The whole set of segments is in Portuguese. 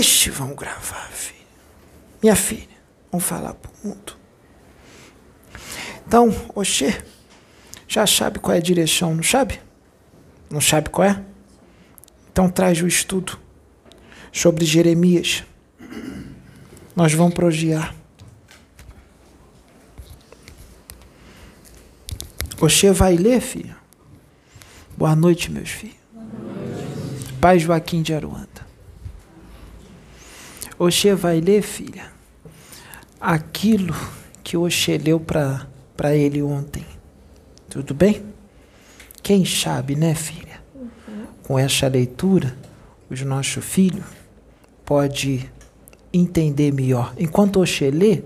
Este vão gravar, filho. Minha filha, vamos falar pro mundo. Então, Oxê, já sabe qual é a direção, não sabe? Não sabe qual é? Então traz o estudo sobre Jeremias. Nós vamos projear. Oxê vai ler, filha? Boa noite, meus filhos. Pai Joaquim de Aruanda. Oxê vai ler, filha, aquilo que Oxê leu para ele ontem. Tudo bem? Quem sabe, né, filha? Com essa leitura, o nosso filho pode entender melhor. Enquanto Oxê lê,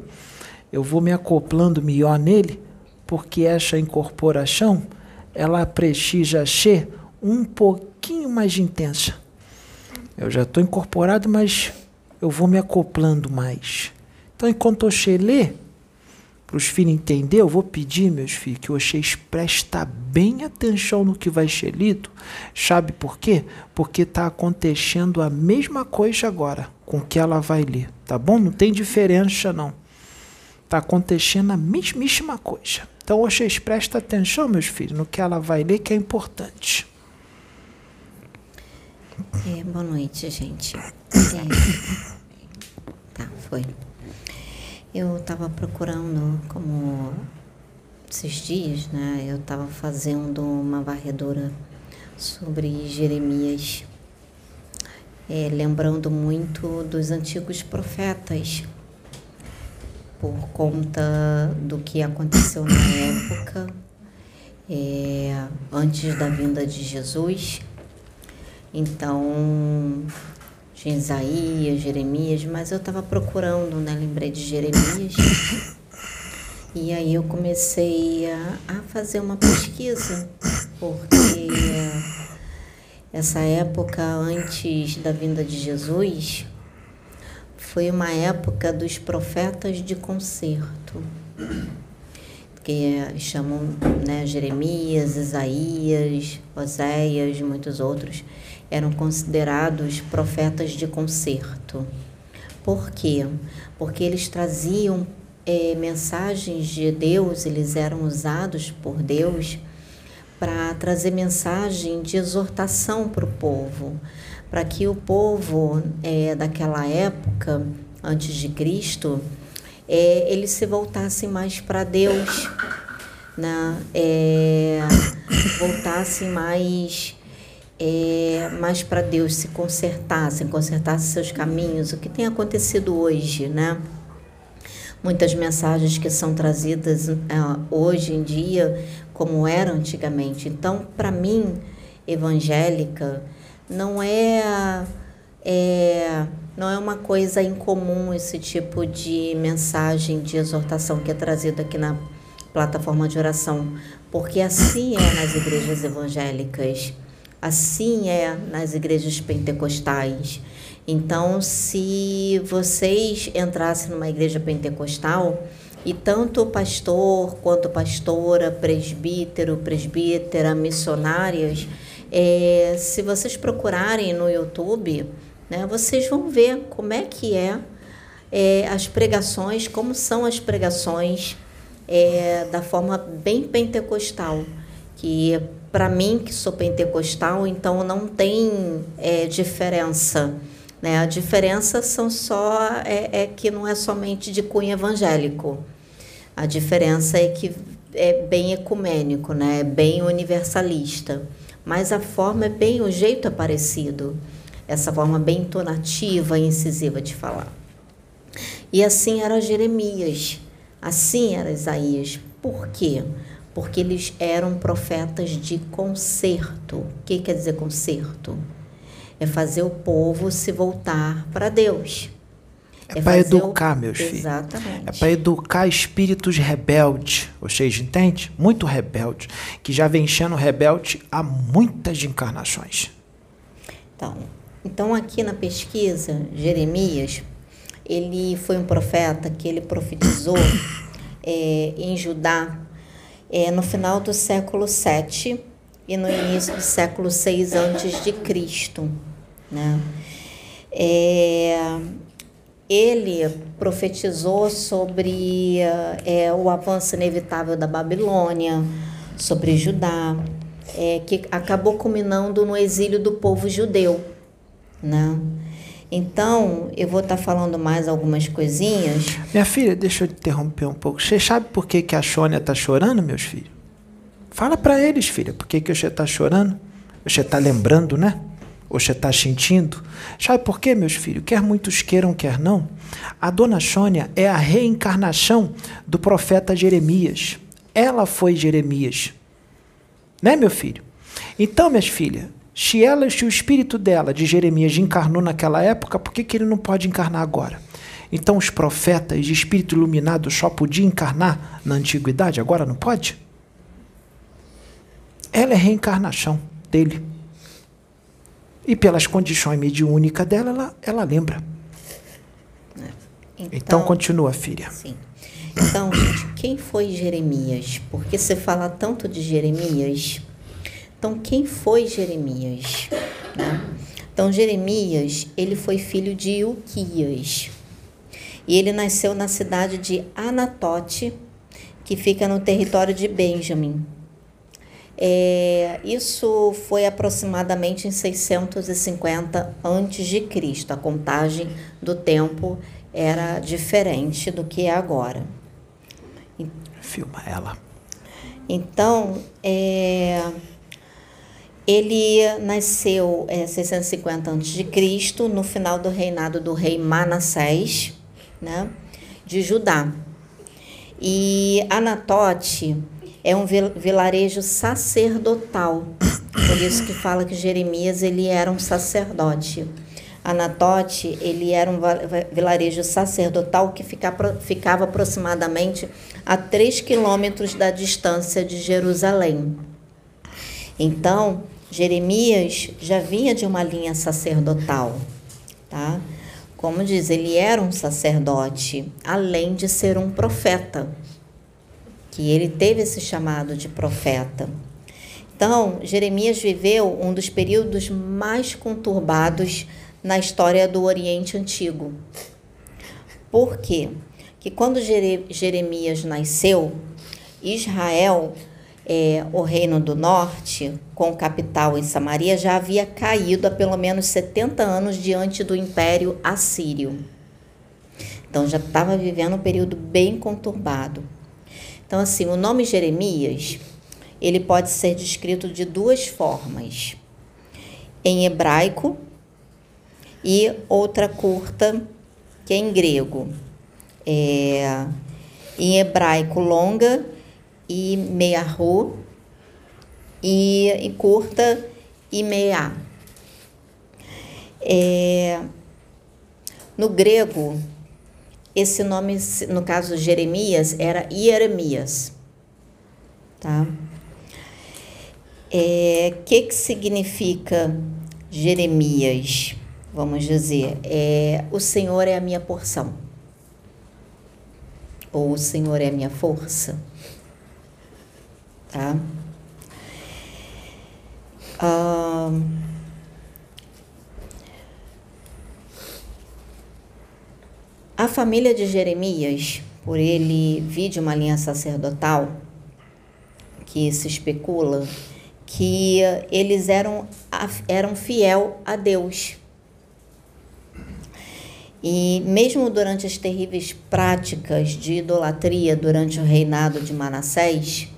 eu vou me acoplando melhor nele, porque essa incorporação, ela precisa ser um pouquinho mais intensa. Eu já estou incorporado, mas eu vou me acoplando mais. Então, enquanto Oxê lê, para os filhos entender, eu vou pedir, meus filhos, que vocês prestem bem atenção no que vai ser lido. Sabe por quê? Porque está acontecendo a mesma coisa agora com que ela vai ler, tá bom? Não tem diferença, não. Está acontecendo a mesmíssima coisa. Então, vocês prestem atenção, meus filhos, no que ela vai ler, que é importante. É, boa noite, gente. É, tá, foi. Eu estava procurando, como esses dias, né? Eu estava fazendo uma varredura sobre Jeremias, é, lembrando muito dos antigos profetas, por conta do que aconteceu na época, é, antes da vinda de Jesus então, tinha Isaías, Jeremias, mas eu estava procurando, né? Lembrei de Jeremias. E aí eu comecei a, a fazer uma pesquisa, porque essa época antes da vinda de Jesus foi uma época dos profetas de concerto, que chamam né, Jeremias, Isaías, Oséias, muitos outros eram considerados profetas de concerto. Por quê? Porque eles traziam é, mensagens de Deus, eles eram usados por Deus para trazer mensagem de exortação para o povo, para que o povo é, daquela época, antes de Cristo, é, ele se voltasse mais para Deus, né? É, voltasse mais é, mais para Deus se consertassem, consertassem seus caminhos, o que tem acontecido hoje, né? Muitas mensagens que são trazidas é, hoje em dia, como eram antigamente. Então, para mim, evangélica, não é, é, não é uma coisa incomum esse tipo de mensagem de exortação que é trazida aqui na plataforma de oração, porque assim é nas igrejas evangélicas. Assim é nas igrejas pentecostais. Então, se vocês entrassem numa igreja pentecostal e tanto o pastor quanto pastora, presbítero, presbítera, missionárias, é, se vocês procurarem no YouTube, né, vocês vão ver como é que é, é as pregações, como são as pregações é, da forma bem pentecostal, que para mim, que sou pentecostal, então não tem é, diferença. Né? A diferença são só é, é, que não é somente de cunho evangélico. A diferença é que é bem ecumênico, né? é bem universalista. Mas a forma é bem, o jeito é parecido. Essa forma bem entonativa e incisiva de falar. E assim era Jeremias, assim era Isaías. Por quê? porque eles eram profetas de conserto. O que quer dizer conserto? É fazer o povo se voltar para Deus. É, é para educar, o... meus filhos. Exatamente. É para educar espíritos rebeldes. Vocês entendem? Muito rebeldes. Que já vem sendo rebelde há muitas encarnações. Então, então, aqui na pesquisa, Jeremias, ele foi um profeta que ele profetizou é, em Judá é, no final do século VII e no início do século VI antes de Cristo, né? É, ele profetizou sobre é, o avanço inevitável da Babilônia, sobre Judá, é, que acabou culminando no exílio do povo judeu. Né? Então, eu vou estar tá falando mais algumas coisinhas. Minha filha, deixa eu interromper um pouco. Você sabe por que, que a Sônia está chorando, meus filhos? Fala para eles, filha, por que, que você está chorando? Você está lembrando, né? Ou você está sentindo? Sabe por quê, meus filhos? Quer muitos queiram, quer não. A dona Sônia é a reencarnação do profeta Jeremias. Ela foi Jeremias. Né, meu filho? Então, minhas filhas, se ela, se o espírito dela, de Jeremias, encarnou naquela época, por que, que ele não pode encarnar agora? Então os profetas de espírito iluminado só podiam encarnar na antiguidade, agora não pode? Ela é reencarnação dele. E pelas condições mediúnicas dela, ela, ela lembra. Então, então continua, filha. Sim. Então, gente, quem foi Jeremias? Porque você fala tanto de Jeremias então, quem foi Jeremias? Né? Então, Jeremias, ele foi filho de Uquias. E ele nasceu na cidade de Anatote, que fica no território de Benjamim. É, isso foi aproximadamente em 650 a.C. A contagem do tempo era diferente do que é agora. Filma ela. Então, é, ele nasceu em é, 650 a.C., no final do reinado do rei Manassés, né, de Judá. E Anatote é um vilarejo sacerdotal, por isso que fala que Jeremias ele era um sacerdote. Anatote ele era um vilarejo sacerdotal que ficava aproximadamente a 3 quilômetros da distância de Jerusalém. Então, Jeremias já vinha de uma linha sacerdotal, tá? Como diz, ele era um sacerdote, além de ser um profeta, que ele teve esse chamado de profeta. Então, Jeremias viveu um dos períodos mais conturbados na história do Oriente Antigo. Por quê? Que quando Jeremias nasceu, Israel é, o Reino do Norte, com capital em Samaria, já havia caído há pelo menos 70 anos diante do Império Assírio. Então já estava vivendo um período bem conturbado. Então, assim, o nome Jeremias ele pode ser descrito de duas formas: em hebraico e outra curta, que é em grego. É, em hebraico longa e meia ru e, e curta e meia. É, no grego, esse nome, no caso Jeremias, era Jeremias. Tá? É, que que significa Jeremias? Vamos dizer, é, o Senhor é a minha porção. Ou o Senhor é a minha força tá? A família de Jeremias, por ele vir de uma linha sacerdotal, que se especula que eles eram, eram fiel a Deus. E mesmo durante as terríveis práticas de idolatria durante o reinado de Manassés,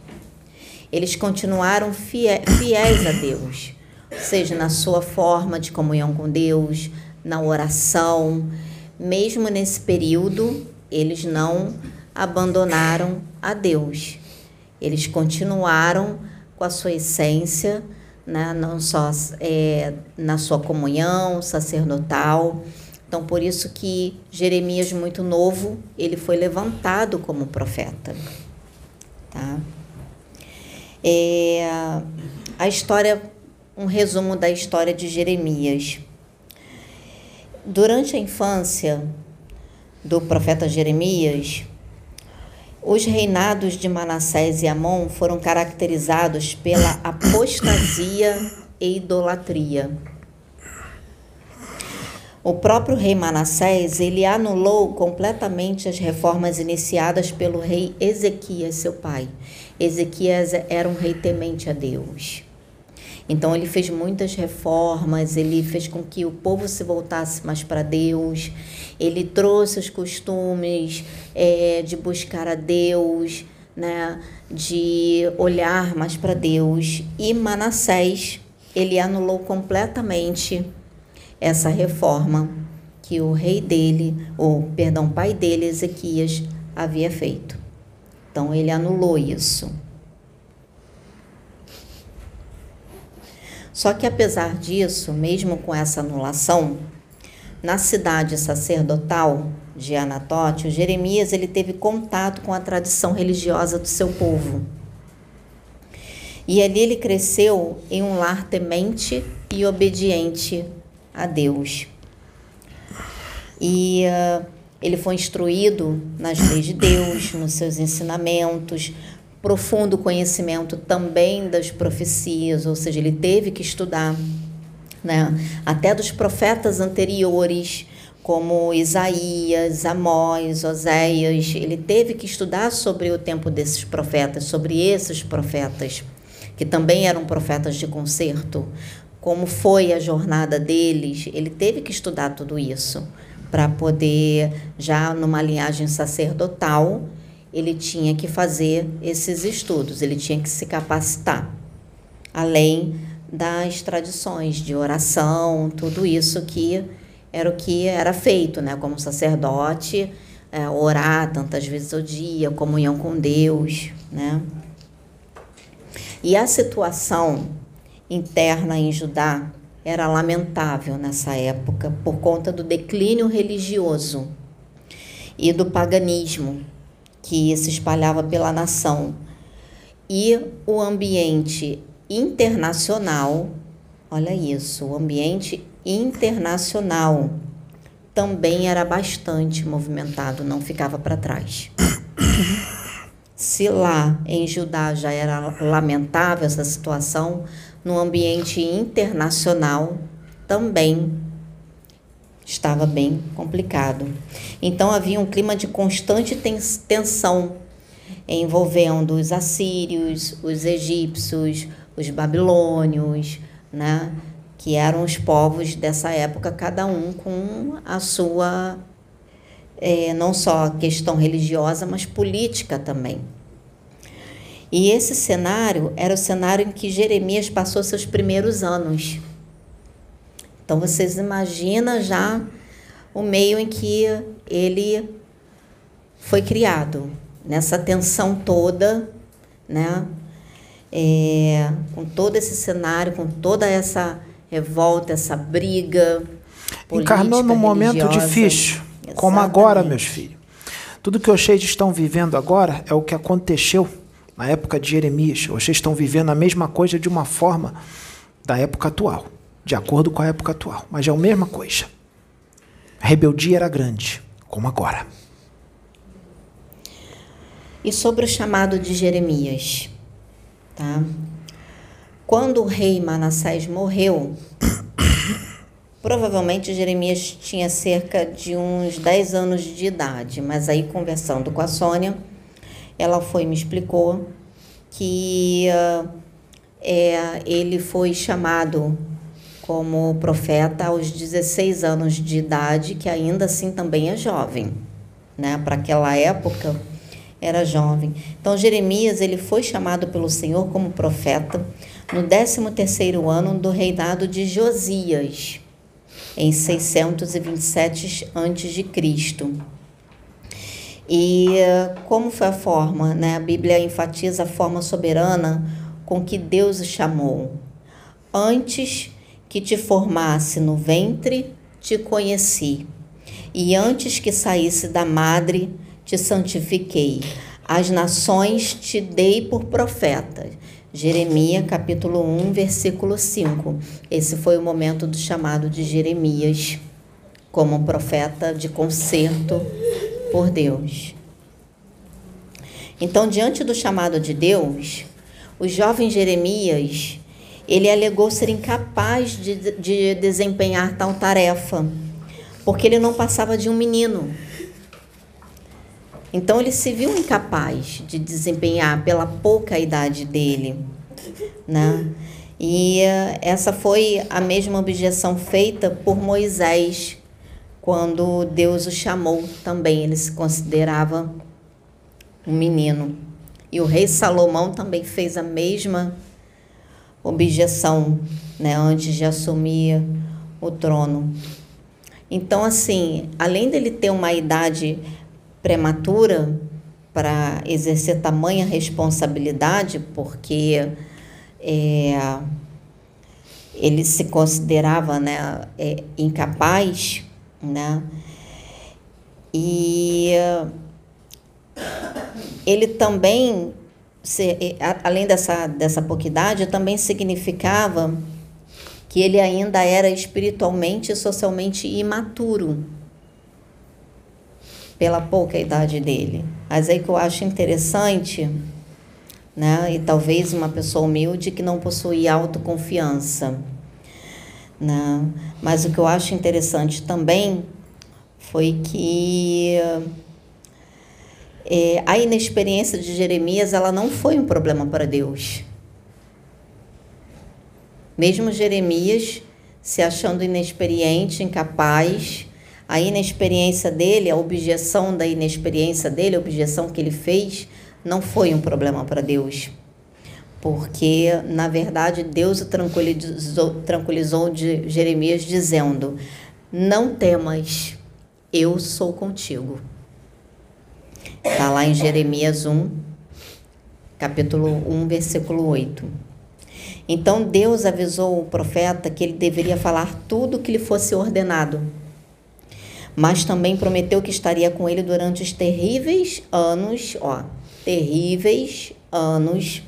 eles continuaram fiéis a Deus, seja na sua forma de comunhão com Deus, na oração. Mesmo nesse período, eles não abandonaram a Deus. Eles continuaram com a sua essência, né? não só é, na sua comunhão sacerdotal. Então, por isso que Jeremias, muito novo, ele foi levantado como profeta. Tá? É, a história, um resumo da história de Jeremias. Durante a infância do profeta Jeremias, os reinados de Manassés e Amon foram caracterizados pela apostasia e idolatria. O próprio rei Manassés, ele anulou completamente as reformas iniciadas pelo rei Ezequias, seu pai. Ezequias era um rei temente a Deus. Então ele fez muitas reformas, ele fez com que o povo se voltasse mais para Deus, ele trouxe os costumes é, de buscar a Deus, né, de olhar mais para Deus. E Manassés, ele anulou completamente essa reforma que o rei dele, ou perdão, pai dele, Ezequias, havia feito. Então ele anulou isso. Só que apesar disso, mesmo com essa anulação, na cidade sacerdotal de Anatote, o Jeremias ele teve contato com a tradição religiosa do seu povo. E ali ele cresceu em um lar temente e obediente a Deus. E uh, ele foi instruído nas leis de Deus, nos seus ensinamentos, profundo conhecimento também das profecias, ou seja, ele teve que estudar, né? Até dos profetas anteriores, como Isaías, Amós, Oséias, ele teve que estudar sobre o tempo desses profetas, sobre esses profetas, que também eram profetas de conserto, como foi a jornada deles, ele teve que estudar tudo isso para poder, já numa linhagem sacerdotal, ele tinha que fazer esses estudos, ele tinha que se capacitar, além das tradições de oração, tudo isso que era o que era feito, né? Como sacerdote, é, orar tantas vezes ao dia, comunhão com Deus, né? E a situação interna em Judá era lamentável nessa época por conta do declínio religioso e do paganismo que se espalhava pela nação. E o ambiente internacional, olha isso, o ambiente internacional também era bastante movimentado, não ficava para trás. Se lá em Judá já era lamentável essa situação, no ambiente internacional também estava bem complicado. Então havia um clima de constante tensão envolvendo os assírios, os egípcios, os babilônios, né? que eram os povos dessa época, cada um com a sua, é, não só questão religiosa, mas política também. E esse cenário era o cenário em que Jeremias passou seus primeiros anos. Então vocês imaginam já o meio em que ele foi criado, nessa tensão toda, né? É, com todo esse cenário, com toda essa revolta, essa briga. Encarnou num momento difícil, Exatamente. como agora, meus filhos. Tudo que vocês estão vivendo agora é o que aconteceu na época de Jeremias. Vocês estão vivendo a mesma coisa de uma forma da época atual de acordo com a época atual, mas é a mesma coisa. A rebeldia era grande, como agora. E sobre o chamado de Jeremias, tá? Quando o rei Manassés morreu, provavelmente Jeremias tinha cerca de uns 10 anos de idade, mas aí conversando com a Sônia, ela foi me explicou que uh, é, ele foi chamado como profeta aos 16 anos de idade, que ainda assim também é jovem, né? Para aquela época era jovem. Então Jeremias ele foi chamado pelo Senhor como profeta no 13º ano do reinado de Josias, em 627 a.C. E como foi a forma, né? A Bíblia enfatiza a forma soberana com que Deus o chamou. Antes que te formasse no ventre, te conheci. E antes que saísse da madre, te santifiquei. As nações te dei por profeta. Jeremias capítulo 1, versículo 5. Esse foi o momento do chamado de Jeremias como profeta de conserto por Deus. Então, diante do chamado de Deus, o jovem Jeremias ele alegou ser incapaz de, de desempenhar tal tarefa, porque ele não passava de um menino. Então ele se viu incapaz de desempenhar pela pouca idade dele, né? E uh, essa foi a mesma objeção feita por Moisés quando Deus o chamou também. Ele se considerava um menino. E o rei Salomão também fez a mesma objeção, né, antes de assumir o trono. Então, assim, além dele ter uma idade prematura para exercer tamanha responsabilidade, porque é, ele se considerava né, é, incapaz, né? E ele também, além dessa, dessa pouca idade, também significava que ele ainda era espiritualmente e socialmente imaturo pela pouca idade dele. Mas aí que eu acho interessante, né? E talvez uma pessoa humilde que não possui autoconfiança, né? Mas o que eu acho interessante também foi que é, a inexperiência de Jeremias ela não foi um problema para Deus. Mesmo Jeremias se achando inexperiente, incapaz, a inexperiência dele, a objeção da inexperiência dele, a objeção que ele fez, não foi um problema para Deus. Porque, na verdade, Deus o tranquilizou, tranquilizou de Jeremias dizendo: Não temas, eu sou contigo. Está lá em Jeremias 1, capítulo 1, versículo 8. Então Deus avisou o profeta que ele deveria falar tudo o que lhe fosse ordenado, mas também prometeu que estaria com ele durante os terríveis anos, ó, terríveis anos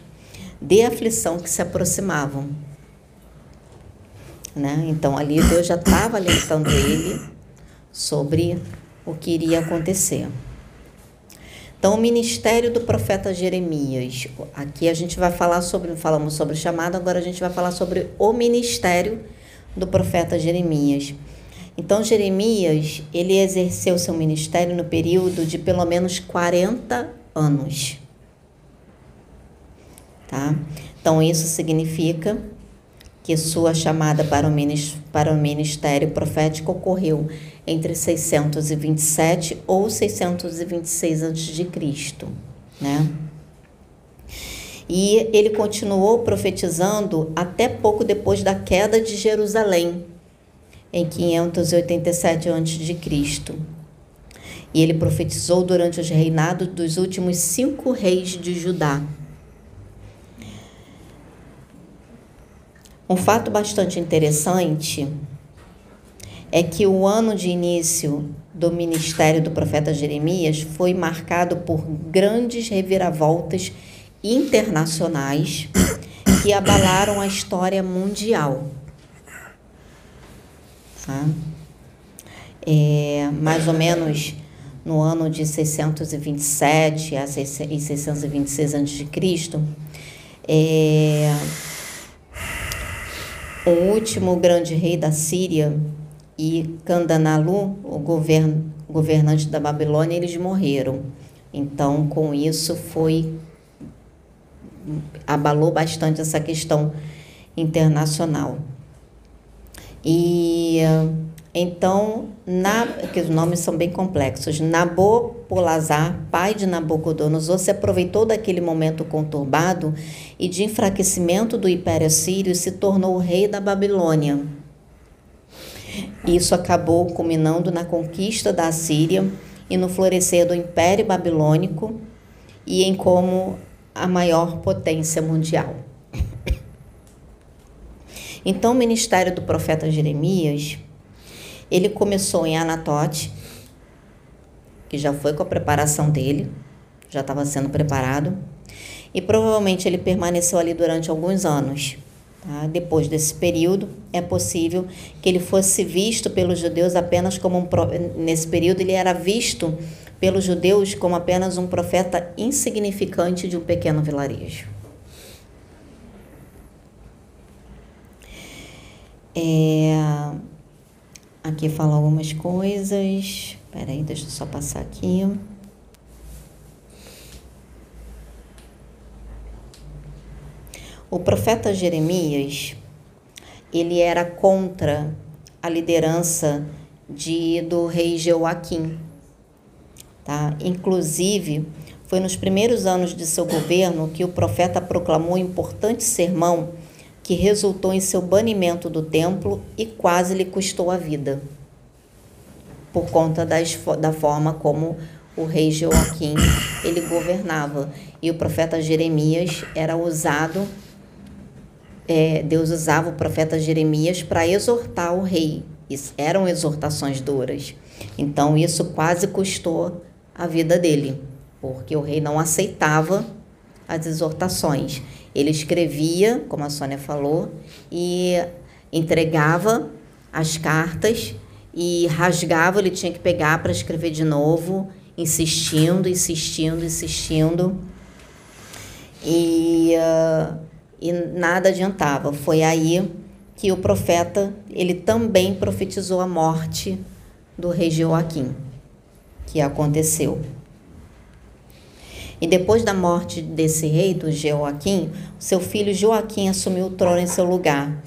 de aflição que se aproximavam. Né? Então ali Deus já estava alertando ele sobre o que iria acontecer. Então, o ministério do profeta Jeremias. Aqui a gente vai falar sobre, falamos sobre o chamado, agora a gente vai falar sobre o ministério do profeta Jeremias. Então, Jeremias, ele exerceu seu ministério no período de pelo menos 40 anos. Tá? Então, isso significa que sua chamada para o ministério profético ocorreu entre 627 ou 626 a.C., né? E ele continuou profetizando até pouco depois da queda de Jerusalém, em 587 a.C. E ele profetizou durante os reinados dos últimos cinco reis de Judá. Um fato bastante interessante é que o ano de início do ministério do profeta Jeremias foi marcado por grandes reviravoltas internacionais que abalaram a história mundial. Tá? É, mais ou menos no ano de 627 a 626 a.C., é, o último grande rei da Síria, e Candanalu, o govern, governante da Babilônia, eles morreram. Então, com isso foi abalou bastante essa questão internacional. E então, na, que os nomes são bem complexos, Nabopolazar, pai de Nabucodonosor, se aproveitou daquele momento conturbado e de enfraquecimento do Império Sírio e se tornou o rei da Babilônia. Isso acabou culminando na conquista da Síria e no florescer do Império Babilônico e em como a maior potência mundial. Então, o ministério do profeta Jeremias, ele começou em Anatote, que já foi com a preparação dele, já estava sendo preparado, e provavelmente ele permaneceu ali durante alguns anos. Tá? Depois desse período, é possível que ele fosse visto pelos judeus apenas como um. Nesse período, ele era visto pelos judeus como apenas um profeta insignificante de um pequeno vilarejo. É, aqui falar algumas coisas. Peraí, deixa eu só passar aqui. O profeta Jeremias, ele era contra a liderança de do rei Joaquim. Tá? Inclusive, foi nos primeiros anos de seu governo que o profeta proclamou um importante sermão que resultou em seu banimento do templo e quase lhe custou a vida, por conta das, da forma como o rei Joaquim ele governava. E o profeta Jeremias era usado, é, Deus usava o profeta Jeremias para exortar o rei. Isso, eram exortações duras. Então isso quase custou a vida dele, porque o rei não aceitava as exortações. Ele escrevia, como a Sônia falou, e entregava as cartas e rasgava, ele tinha que pegar para escrever de novo, insistindo, insistindo, insistindo. E, uh, e nada adiantava. Foi aí que o profeta, ele também profetizou a morte do rei Joaquim, que aconteceu. E depois da morte desse rei, do Joaquim, seu filho Joaquim assumiu o trono em seu lugar.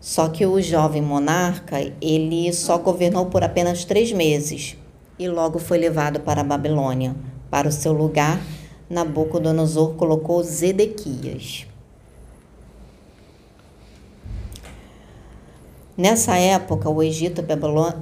Só que o jovem monarca, ele só governou por apenas três meses e logo foi levado para a Babilônia. Para o seu lugar, Nabucodonosor colocou Zedequias. Nessa época, o Egito e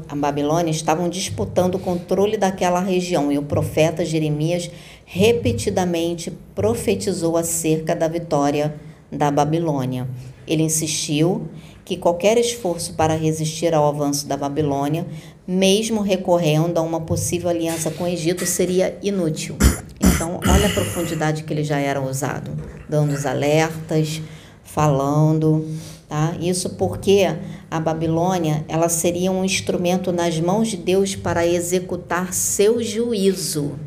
a Babilônia estavam disputando o controle daquela região e o profeta Jeremias repetidamente profetizou acerca da vitória da Babilônia. Ele insistiu que qualquer esforço para resistir ao avanço da Babilônia, mesmo recorrendo a uma possível aliança com o Egito, seria inútil. Então, olha a profundidade que ele já era usado, dando os alertas, falando, tá? Isso porque a Babilônia, ela seria um instrumento nas mãos de Deus para executar seu juízo.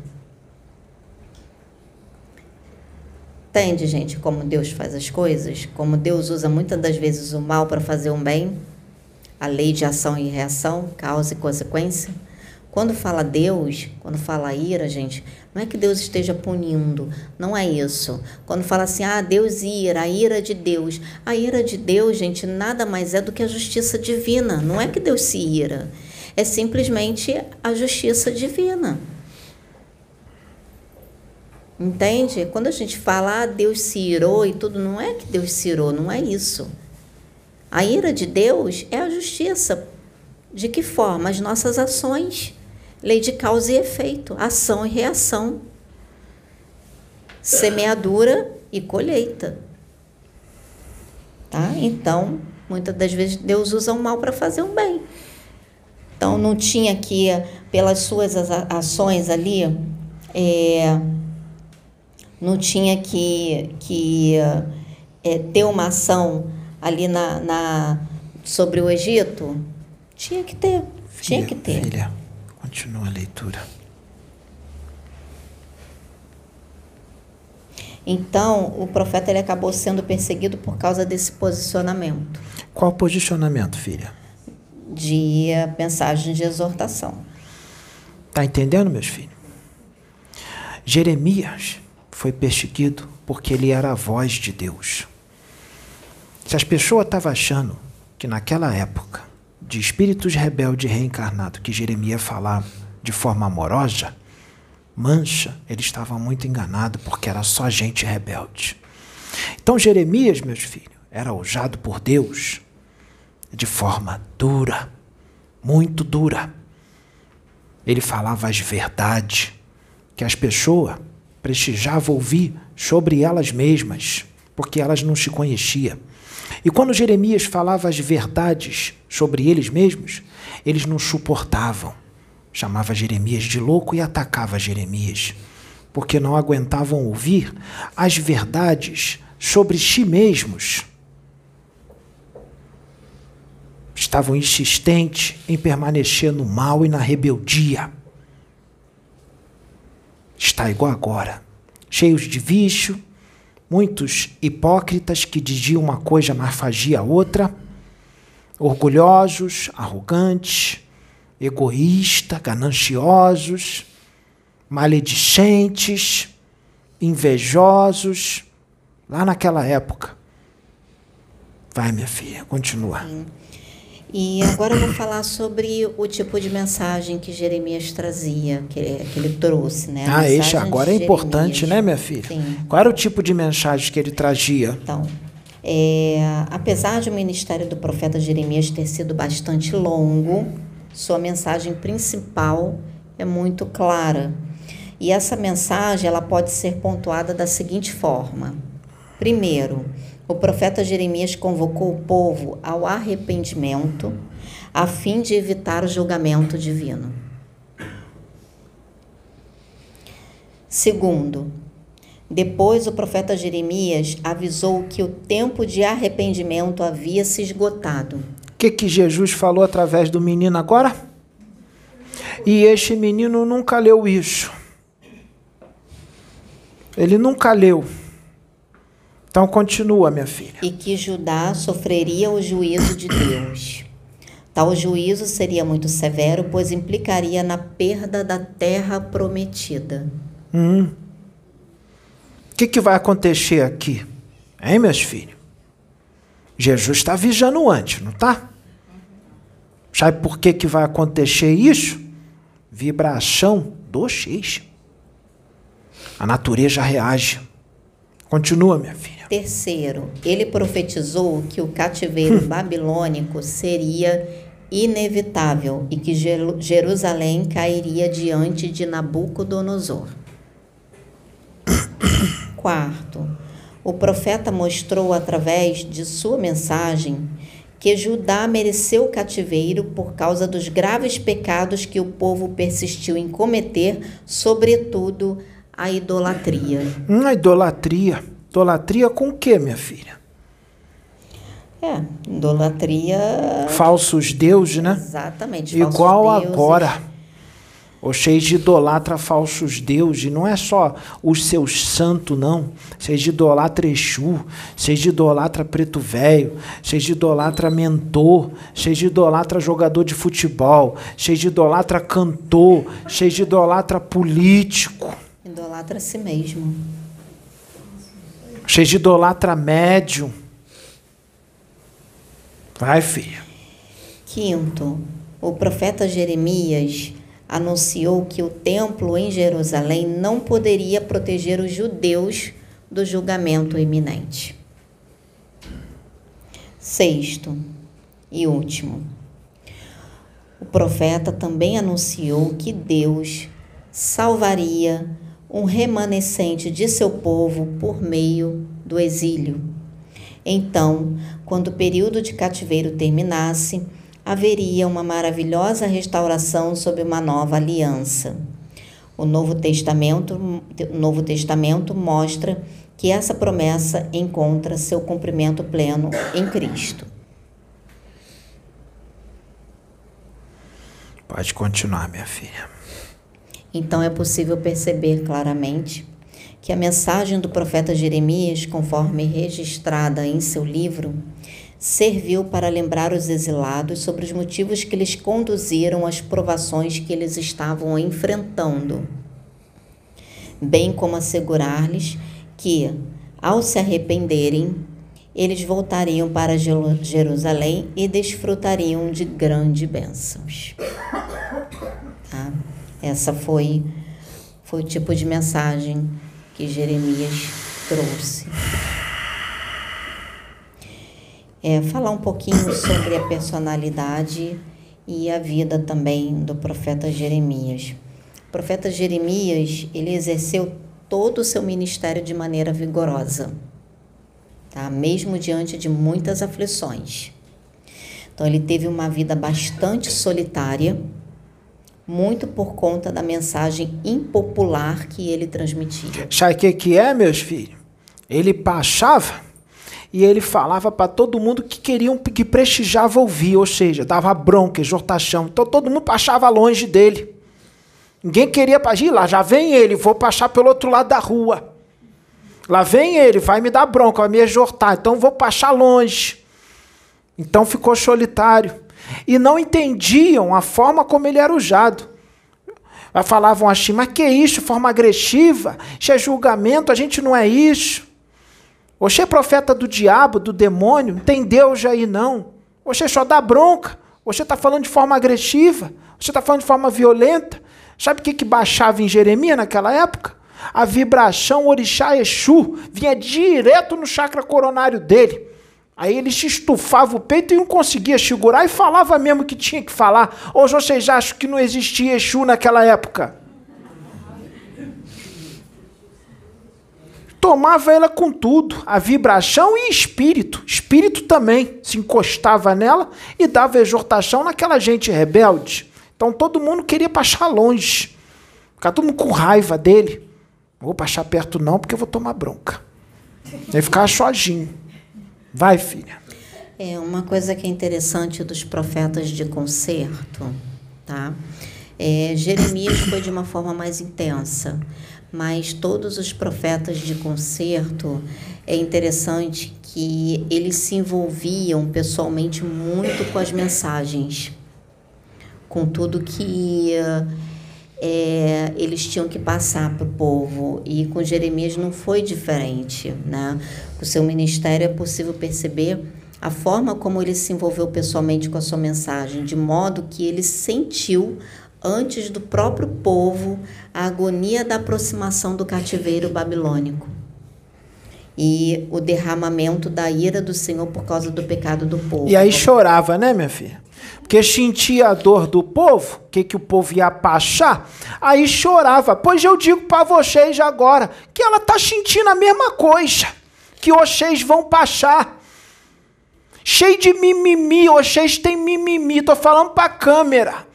Entende, gente, como Deus faz as coisas? Como Deus usa muitas das vezes o mal para fazer um bem? A lei de ação e reação, causa e consequência? Quando fala Deus, quando fala ira, gente, não é que Deus esteja punindo, não é isso. Quando fala assim, ah, Deus ira, a ira de Deus. A ira de Deus, gente, nada mais é do que a justiça divina. Não é que Deus se ira, é simplesmente a justiça divina. Entende? Quando a gente fala, ah, Deus se irou e tudo, não é que Deus se irou, não é isso. A ira de Deus é a justiça. De que forma? As nossas ações. Lei de causa e efeito, ação e reação. Semeadura e colheita. Tá? Então, muitas das vezes Deus usa o mal para fazer um bem. Então, não tinha que, pelas suas ações ali, é, não tinha que, que é, ter uma ação ali na, na, sobre o Egito? Tinha que ter, filha, tinha que ter. Filha, continua a leitura. Então, o profeta ele acabou sendo perseguido por causa desse posicionamento. Qual posicionamento, filha? De mensagem de exortação. Tá entendendo, meus filhos? Jeremias foi perseguido porque ele era a voz de Deus. Se as pessoas estavam achando que naquela época, de espíritos rebeldes reencarnados que Jeremias falava de forma amorosa, mancha, ele estava muito enganado porque era só gente rebelde. Então Jeremias, meus filhos, era usado por Deus de forma dura, muito dura. Ele falava as verdades que as pessoas prestigiava ouvir sobre elas mesmas, porque elas não se conheciam. E quando Jeremias falava as verdades sobre eles mesmos, eles não suportavam. Chamava Jeremias de louco e atacava Jeremias, porque não aguentavam ouvir as verdades sobre si mesmos. Estavam insistentes em permanecer no mal e na rebeldia está igual agora, cheios de vício, muitos hipócritas que diziam uma coisa, mas faziam outra, orgulhosos, arrogantes, egoístas, gananciosos, maledicentes, invejosos, lá naquela época. Vai, minha filha, continua. Sim. E agora eu vou falar sobre o tipo de mensagem que Jeremias trazia, que, que ele trouxe, né? A ah, esse agora é importante, né, minha filha? Sim. Qual era o tipo de mensagem que ele trazia? Então, é, apesar de o ministério do profeta Jeremias ter sido bastante longo, sua mensagem principal é muito clara. E essa mensagem ela pode ser pontuada da seguinte forma: primeiro, o profeta Jeremias convocou o povo ao arrependimento a fim de evitar o julgamento divino. Segundo, depois o profeta Jeremias avisou que o tempo de arrependimento havia se esgotado. O que, que Jesus falou através do menino agora? E este menino nunca leu isso. Ele nunca leu. Então continua, minha filha. E que Judá sofreria o juízo de Deus. Tal juízo seria muito severo, pois implicaria na perda da terra prometida. Hum. O que, que vai acontecer aqui? Hein, meus filhos? Jesus está vigiando antes, não está? Sabe por que, que vai acontecer isso? Vibração do X. A natureza reage. Continua, minha filha. Terceiro, ele profetizou que o cativeiro babilônico seria inevitável e que Jerusalém cairia diante de Nabucodonosor. Quarto, o profeta mostrou através de sua mensagem que Judá mereceu o cativeiro por causa dos graves pecados que o povo persistiu em cometer, sobretudo a idolatria. Hum, a idolatria. Idolatria com o que, minha filha? É, idolatria. Falsos deuses, né? Exatamente. Igual agora. Ou cheio de idolatra falsos deuses. Não é só os seus santos, não. De idolatra Exu, de idolatra preto velho, de idolatra mentor, de idolatra jogador de futebol, de idolatra cantor, de idolatra político. Idolatra a si mesmo. Cheio de idolatra médium. Vai, filha. Quinto, o profeta Jeremias anunciou que o templo em Jerusalém não poderia proteger os judeus do julgamento iminente. Sexto e último, o profeta também anunciou que Deus salvaria um remanescente de seu povo por meio do exílio. Então, quando o período de cativeiro terminasse, haveria uma maravilhosa restauração sob uma nova aliança. O Novo Testamento, o Novo Testamento mostra que essa promessa encontra seu cumprimento pleno em Cristo. Pode continuar, minha filha. Então é possível perceber claramente que a mensagem do profeta Jeremias, conforme registrada em seu livro, serviu para lembrar os exilados sobre os motivos que lhes conduziram às provações que eles estavam enfrentando, bem como assegurar-lhes que, ao se arrependerem, eles voltariam para Jerusalém e desfrutariam de grandes bênçãos. Tá? Essa foi, foi o tipo de mensagem que Jeremias trouxe. É, falar um pouquinho sobre a personalidade e a vida também do profeta Jeremias. O profeta Jeremias, ele exerceu todo o seu ministério de maneira vigorosa, tá? mesmo diante de muitas aflições. Então, ele teve uma vida bastante solitária, muito por conta da mensagem impopular que ele transmitia. Sabe o que, que é, meus filhos? Ele passava e ele falava para todo mundo que queriam, que prestigiava ouvir, ou seja, dava bronca, exortação. Então todo mundo passava longe dele. Ninguém queria ir lá, já vem ele, vou passar pelo outro lado da rua. Lá vem ele, vai me dar bronca, vai me exortar, então vou passar longe. Então ficou solitário. E não entendiam a forma como ele era usado. Falavam assim, mas que isso? Forma agressiva? Isso é julgamento, a gente não é isso. Oxê é profeta do diabo, do demônio, não tem Deus aí não. Oxê só dá bronca. Oxê está falando de forma agressiva. Oxê está falando de forma violenta. Sabe o que, que baixava em Jeremias naquela época? A vibração orixá Exu vinha direto no chakra coronário dele. Aí ele se estufava o peito e não conseguia segurar e falava mesmo que tinha que falar. Hoje vocês acham que não existia Exu naquela época? Tomava ela com tudo, a vibração e espírito. Espírito também se encostava nela e dava exortação naquela gente rebelde. Então todo mundo queria passar longe. Ficava todo mundo com raiva dele. Não vou passar perto não, porque eu vou tomar bronca. Ele ficava sozinho. Vai, filha. É uma coisa que é interessante dos profetas de concerto, tá? É, Jeremias foi de uma forma mais intensa, mas todos os profetas de concerto é interessante que eles se envolviam pessoalmente muito com as mensagens, com tudo que é, eles tinham que passar para o povo. E com Jeremias não foi diferente. Né? O seu ministério é possível perceber a forma como ele se envolveu pessoalmente com a sua mensagem, de modo que ele sentiu antes do próprio povo a agonia da aproximação do cativeiro babilônico e o derramamento da ira do Senhor por causa do pecado do povo. E aí chorava, né, minha filha? Porque sentia a dor do povo, que, que o povo ia passar, aí chorava. Pois eu digo para vocês agora que ela está sentindo a mesma coisa que vocês vão passar. Cheio de mimimi, vocês têm mimimi, tô falando para a câmera.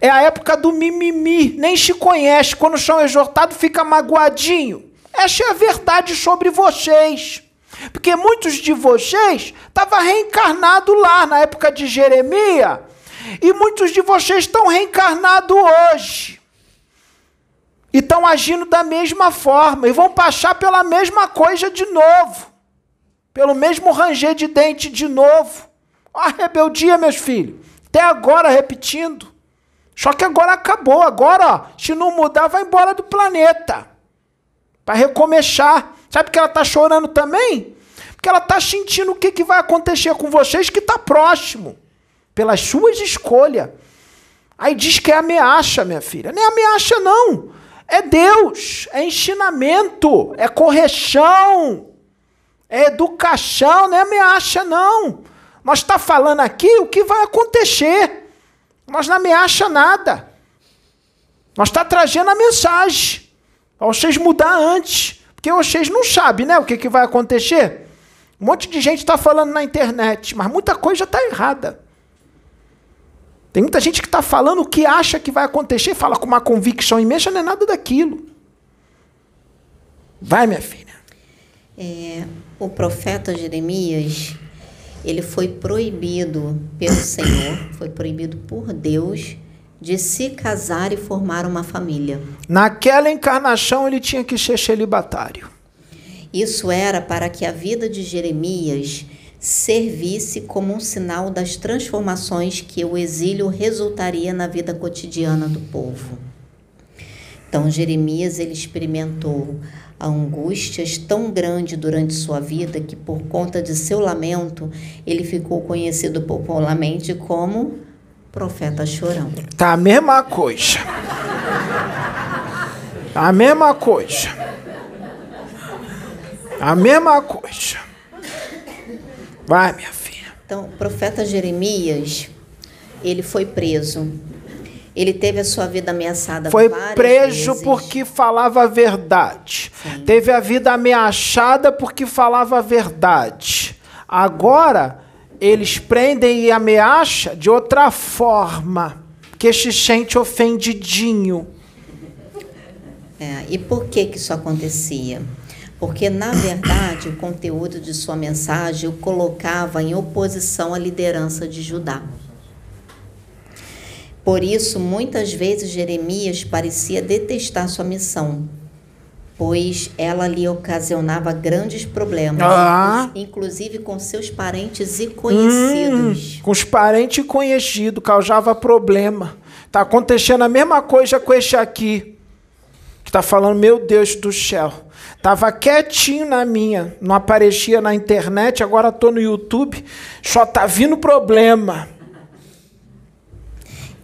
É a época do mimimi, nem se conhece. Quando são exortados, fica magoadinho. Essa é a verdade sobre vocês. Porque muitos de vocês estavam reencarnados lá na época de Jeremias. E muitos de vocês estão reencarnados hoje. E estão agindo da mesma forma. E vão passar pela mesma coisa de novo. Pelo mesmo ranger de dente de novo. A rebeldia, meus filhos. Até agora repetindo. Só que agora acabou. Agora, ó, se não mudar, vai embora do planeta. Para recomeçar. Sabe que ela está chorando também? Porque ela está sentindo o que, que vai acontecer com vocês que está próximo. Pelas suas escolhas. Aí diz que é ameaça, minha filha. Não é ameaça, não. É Deus. É ensinamento. É correção. É educação. Não é ameaça, não. Nós está falando aqui o que vai acontecer. Nós não ameaça nada. Nós está trazendo a mensagem. Para vocês mudar antes. Porque vocês não sabem né, o que, que vai acontecer. Um monte de gente está falando na internet, mas muita coisa está errada. Tem muita gente que está falando o que acha que vai acontecer, fala com uma convicção imensa, não é nada daquilo. Vai, minha filha. É, o profeta Jeremias, ele foi proibido pelo Senhor, foi proibido por Deus de se casar e formar uma família. Naquela encarnação ele tinha que ser celibatário. Isso era para que a vida de Jeremias servisse como um sinal das transformações que o exílio resultaria na vida cotidiana do povo. Então Jeremias ele experimentou angústias tão grande durante sua vida que, por conta de seu lamento, ele ficou conhecido popularmente como profeta chorão. Tá a mesma coisa. A mesma coisa. A mesma coisa. Vai, minha filha. Então, o profeta Jeremias, ele foi preso ele teve a sua vida ameaçada Foi preso vezes. porque falava a verdade. Sim. Teve a vida ameaçada porque falava a verdade. Agora, eles prendem e ameaçam de outra forma, que se sente ofendidinho. É, e por que, que isso acontecia? Porque, na verdade, o conteúdo de sua mensagem o colocava em oposição à liderança de Judá. Por isso, muitas vezes Jeremias parecia detestar sua missão, pois ela lhe ocasionava grandes problemas, Ah. inclusive com seus parentes e conhecidos. Com os parentes conhecidos, causava problema. Tá acontecendo a mesma coisa com esse aqui. Que tá falando, meu Deus do céu. Tava quietinho na minha, não aparecia na internet, agora tô no YouTube, só tá vindo problema.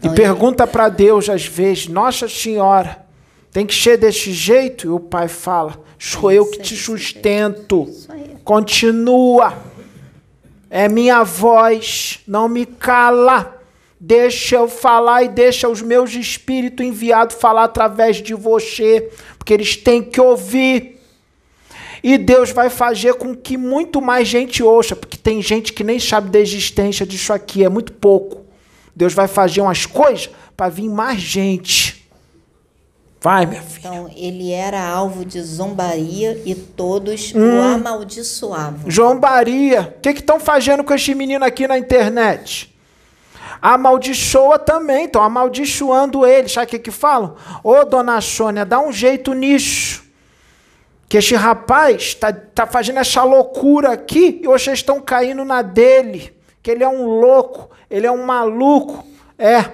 E pergunta para Deus às vezes, Nossa Senhora, tem que ser desse jeito? E o pai fala, sou eu que te sustento. Continua. É minha voz, não me cala. Deixa eu falar e deixa os meus espíritos enviados falar através de você, porque eles têm que ouvir. E Deus vai fazer com que muito mais gente ouça, porque tem gente que nem sabe da existência disso aqui, é muito pouco. Deus vai fazer umas coisas para vir mais gente. Vai, minha filha. Então, ele era alvo de zombaria e todos Hum. o amaldiçoavam. Zombaria. O que estão fazendo com esse menino aqui na internet? Amaldiçoa também, estão amaldiçoando ele. Sabe o que, que falam? Ô, dona Sônia, dá um jeito nisso. Que este rapaz tá, tá fazendo essa loucura aqui e vocês estão caindo na dele. Que ele é um louco, ele é um maluco. É.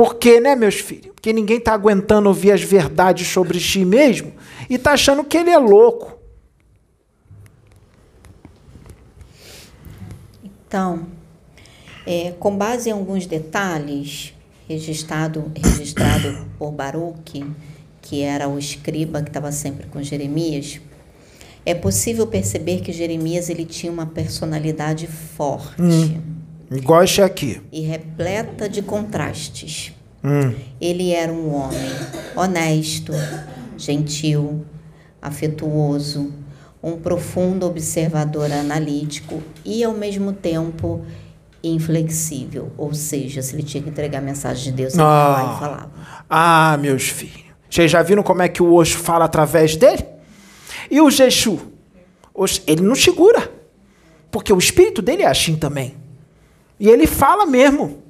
Por quê, né, meus filhos? Porque ninguém tá aguentando ouvir as verdades sobre si mesmo e tá achando que ele é louco. Então, é, com base em alguns detalhes registrado, registrado por Baruque, que era o escriba que estava sempre com Jeremias, é possível perceber que Jeremias ele tinha uma personalidade forte Igual esse aqui. e repleta de contrastes. Hum. Ele era um homem honesto, gentil, afetuoso, um profundo observador analítico e, ao mesmo tempo, inflexível. Ou seja, se ele tinha que entregar a mensagem de Deus, ele lá Ah. e falava. Ah, meus filhos. Vocês já viram como é que o Osho fala através dele? E o Jexu? Ele não segura. Porque o espírito dele é assim também. E ele fala mesmo.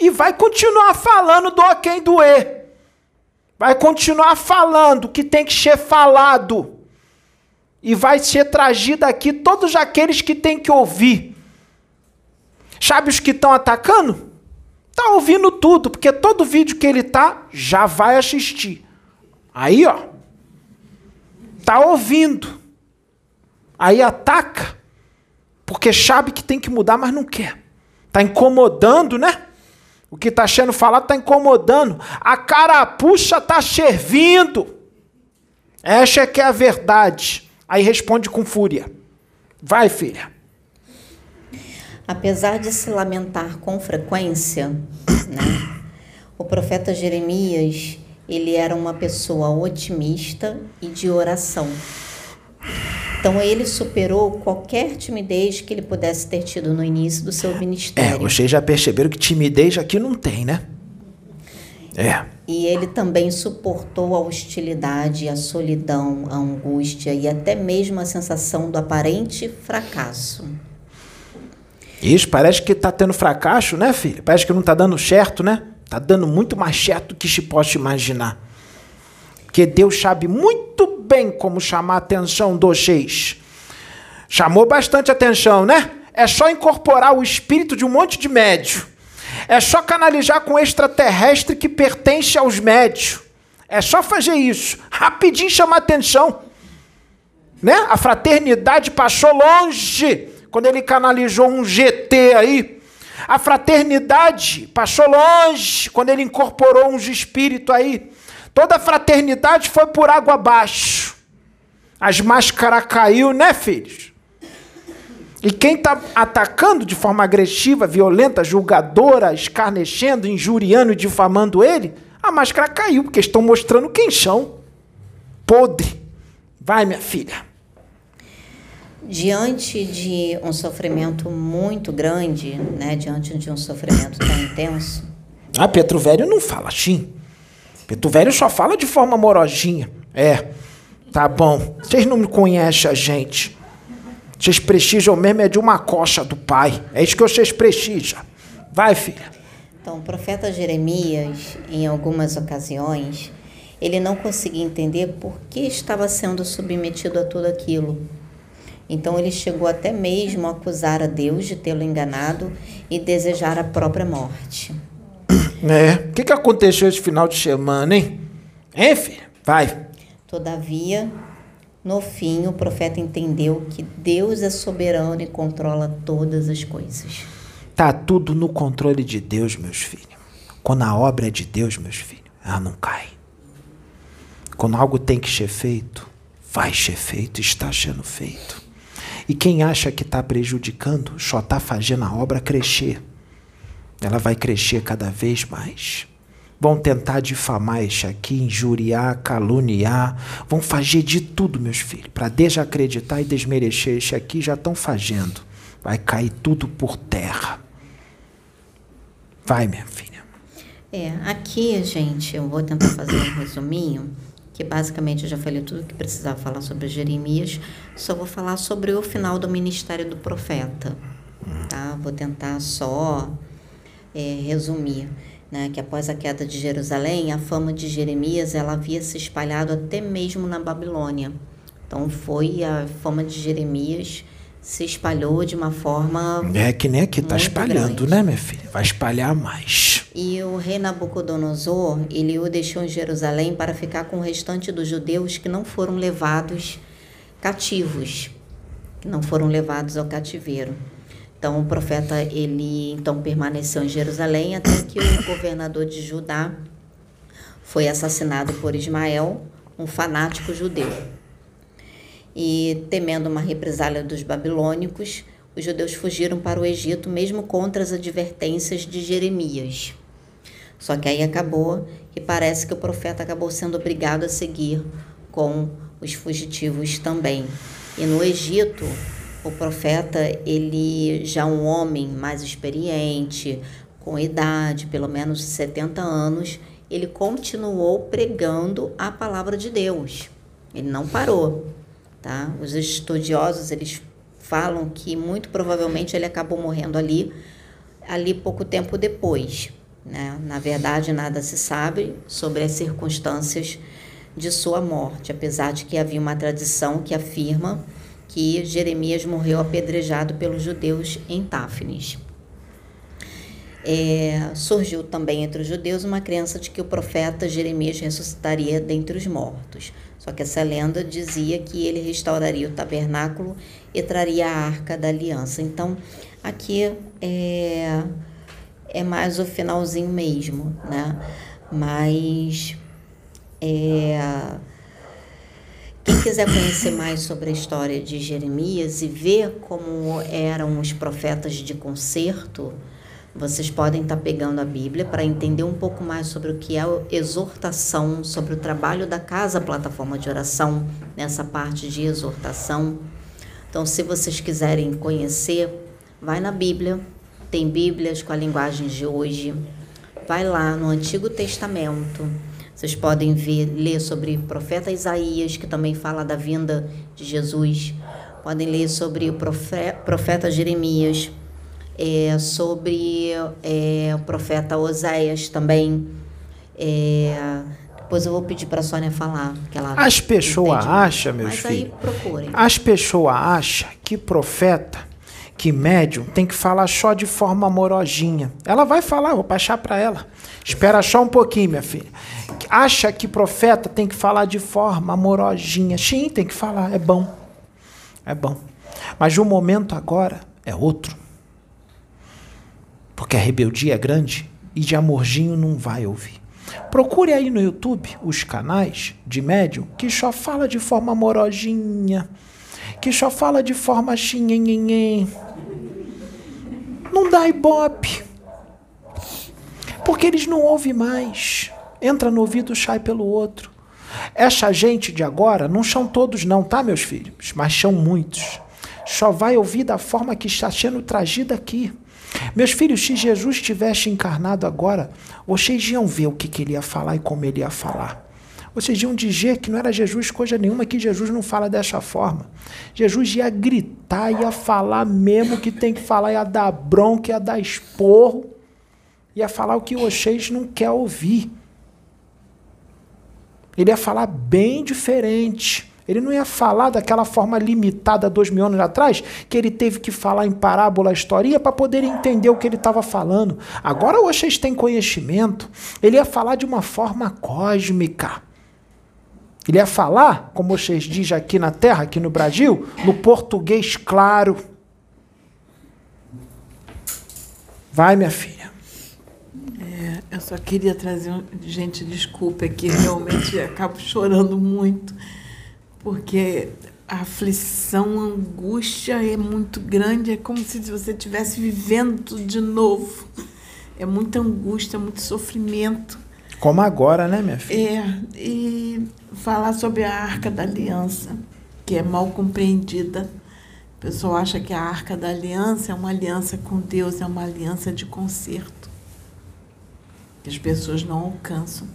E vai continuar falando do quem doer. Vai continuar falando que tem que ser falado. E vai ser trazido aqui todos aqueles que têm que ouvir. Sabe os que estão atacando? Tá ouvindo tudo, porque todo vídeo que ele tá, já vai assistir. Aí, ó. Tá ouvindo. Aí ataca, porque sabe que tem que mudar, mas não quer. Tá incomodando, né? O que tá sendo falado tá incomodando. A carapuça tá servindo. Essa é que é a verdade. Aí responde com fúria. Vai, filha. Apesar de se lamentar com frequência, né, o profeta Jeremias ele era uma pessoa otimista e de oração. Então ele superou qualquer timidez que ele pudesse ter tido no início do seu É, ministério. vocês já perceberam que timidez aqui não tem, né? É. E ele também suportou a hostilidade, a solidão, a angústia e até mesmo a sensação do aparente fracasso. Isso, parece que tá tendo fracasso, né, filho? Parece que não tá dando certo, né? Tá dando muito mais certo do que se possa imaginar. Porque Deus sabe muito bem como chamar a atenção dos seis. Chamou bastante atenção, né? É só incorporar o espírito de um monte de médio. É só canalizar com extraterrestre que pertence aos médios. É só fazer isso. Rapidinho chamar atenção né? A fraternidade passou longe quando ele canalizou um GT aí. A fraternidade passou longe quando ele incorporou uns espíritos aí. Toda a fraternidade foi por água abaixo. As máscaras caiu, né, filhos? E quem está atacando de forma agressiva, violenta, julgadora, escarnecendo, injuriando e difamando ele, a máscara caiu, porque estão mostrando quem são. Podre. Vai, minha filha. Diante de um sofrimento muito grande, né, diante de um sofrimento tão intenso, Ah, Petro Velho não fala assim. Petro Velho só fala de forma amorosinha. É, tá bom. Vocês não me conhecem a gente. Vocês precisam mesmo é de uma coxa do pai. É isso que vocês precisam. Vai, filha. Então, o profeta Jeremias, em algumas ocasiões, ele não conseguia entender por que estava sendo submetido a tudo aquilo. Então ele chegou até mesmo a acusar a Deus de tê-lo enganado e desejar a própria morte. É. O que, que aconteceu esse final de semana, hein? Hein, filho? Vai. Todavia, no fim, o profeta entendeu que Deus é soberano e controla todas as coisas. Tá tudo no controle de Deus, meus filhos. Quando a obra é de Deus, meus filhos, ela não cai. Quando algo tem que ser feito, vai ser feito, está sendo feito. E quem acha que está prejudicando, só está fazendo a obra crescer. Ela vai crescer cada vez mais. Vão tentar difamar este aqui, injuriar, caluniar, vão fazer de tudo, meus filhos, para desacreditar e desmerecer este aqui, já estão fazendo. Vai cair tudo por terra. Vai, minha filha. É, aqui, gente, eu vou tentar fazer um resuminho, que basicamente eu já falei tudo que precisava falar sobre Jeremias, só vou falar sobre o final do ministério do profeta, tá? Vou tentar só é, resumir, né? Que após a queda de Jerusalém, a fama de Jeremias ela havia se espalhado até mesmo na Babilônia. Então foi a fama de Jeremias se espalhou de uma forma. É que nem aqui está espalhando, grande. né, minha filha? Vai espalhar mais. E o rei Nabucodonosor, ele o deixou em Jerusalém para ficar com o restante dos judeus que não foram levados cativos, que não foram levados ao cativeiro. Então o profeta ele então permaneceu em Jerusalém até que o governador de Judá foi assassinado por Ismael, um fanático judeu e, temendo uma represália dos babilônicos, os judeus fugiram para o Egito, mesmo contra as advertências de Jeremias. Só que aí acabou e parece que o profeta acabou sendo obrigado a seguir com os fugitivos também. E no Egito, o profeta, ele já um homem mais experiente, com idade, pelo menos 70 anos, ele continuou pregando a palavra de Deus. Ele não parou. Tá? Os estudiosos eles falam que muito provavelmente ele acabou morrendo ali, ali pouco tempo depois. Né? Na verdade, nada se sabe sobre as circunstâncias de sua morte, apesar de que havia uma tradição que afirma que Jeremias morreu apedrejado pelos judeus em Táfnis. É, surgiu também entre os judeus uma crença de que o profeta Jeremias ressuscitaria dentre os mortos. Só que essa lenda dizia que ele restauraria o tabernáculo e traria a arca da aliança. Então, aqui é, é mais o finalzinho mesmo, né? Mas é, quem quiser conhecer mais sobre a história de Jeremias e ver como eram os profetas de concerto, vocês podem estar tá pegando a Bíblia para entender um pouco mais sobre o que é exortação, sobre o trabalho da casa plataforma de oração, nessa parte de exortação. Então, se vocês quiserem conhecer, vai na Bíblia, tem Bíblias com a linguagem de hoje. Vai lá no Antigo Testamento. Vocês podem ver, ler sobre o profeta Isaías, que também fala da vinda de Jesus. Podem ler sobre o profeta Jeremias, é, sobre é, o profeta Oséias também. É, depois eu vou pedir para a Sônia falar. Que ela as pessoas acham, meus Mas filhos. Aí procurem. As pessoas acham que profeta, que médium, tem que falar só de forma amorosinha. Ela vai falar, vou baixar para ela. Espera só um pouquinho, minha filha. Acha que profeta tem que falar de forma amorosinha. Sim, tem que falar, é bom. É bom. Mas o momento agora é outro. Porque a rebeldia é grande e de amorzinho não vai ouvir. Procure aí no YouTube os canais de médium que só fala de forma amorosinha, que só fala de forma xinhenhenhen. Não dá ibope. Porque eles não ouvem mais. Entra no ouvido, sai pelo outro. Essa gente de agora não são todos não, tá, meus filhos? Mas são muitos. Só vai ouvir da forma que está sendo trazida aqui. Meus filhos, se Jesus tivesse encarnado agora, vocês iam ver o que, que ele ia falar e como ele ia falar. Vocês iam dizer que não era Jesus coisa nenhuma, que Jesus não fala dessa forma. Jesus ia gritar, ia falar mesmo que tem que falar, ia dar bronca, ia dar esporro, ia falar o que vocês não querem ouvir. Ele ia falar bem diferente. Ele não ia falar daquela forma limitada dois mil anos atrás, que ele teve que falar em parábola a historinha para poder entender o que ele estava falando. Agora vocês têm conhecimento. Ele ia falar de uma forma cósmica. Ele ia falar, como vocês dizem aqui na Terra, aqui no Brasil, no português claro. Vai, minha filha. É, eu só queria trazer. Um... Gente, desculpa, que realmente acabo chorando muito, porque a aflição, a angústia é muito grande, é como se você estivesse vivendo tudo de novo. É muita angústia, muito sofrimento. Como agora, né, minha filha? É, e falar sobre a Arca da Aliança, que é mal compreendida o pessoal acha que a arca da aliança é uma aliança com Deus, é uma aliança de conserto. Que as pessoas não alcançam.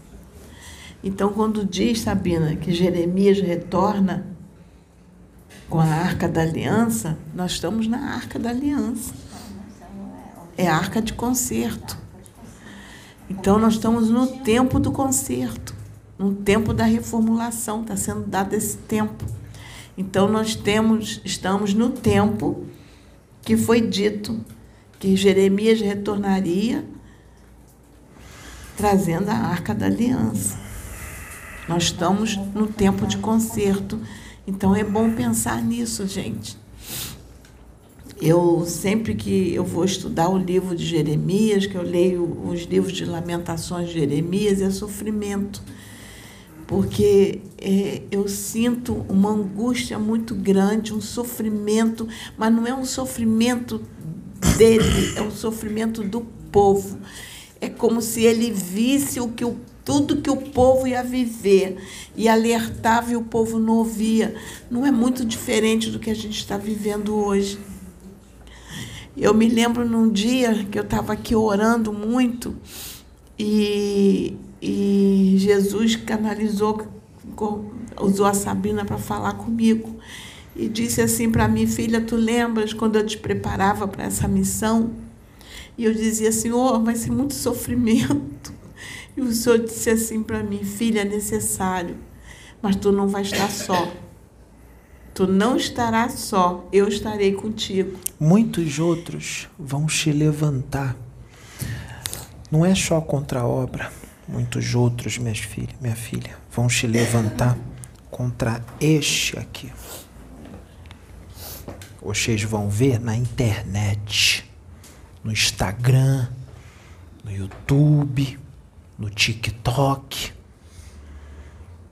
Então, quando diz, Sabina, que Jeremias retorna com a arca da aliança, nós estamos na arca da aliança. É a arca de conserto. Então, nós estamos no tempo do conserto, no tempo da reformulação, está sendo dado esse tempo. Então nós temos, estamos no tempo que foi dito que Jeremias retornaria trazendo a arca da aliança. Nós estamos no tempo de conserto. Então é bom pensar nisso, gente. Eu sempre que eu vou estudar o livro de Jeremias, que eu leio os livros de lamentações de Jeremias, é sofrimento porque é, eu sinto uma angústia muito grande, um sofrimento, mas não é um sofrimento dele, é um sofrimento do povo. É como se ele visse o que o, tudo que o povo ia viver e alertava e o povo não ouvia. Não é muito diferente do que a gente está vivendo hoje. Eu me lembro num dia que eu estava aqui orando muito e e Jesus canalizou, usou a Sabrina para falar comigo. E disse assim para mim, filha, tu lembras quando eu te preparava para essa missão? E eu dizia, Senhor, vai ser muito sofrimento. E o Senhor disse assim para mim, filha, é necessário, mas tu não vai estar só. Tu não estarás só, eu estarei contigo. Muitos outros vão te levantar. Não é só contra a obra Muitos outros, minhas filhas, minha filha, vão te levantar contra este aqui. Vocês vão ver na internet, no Instagram, no YouTube, no TikTok.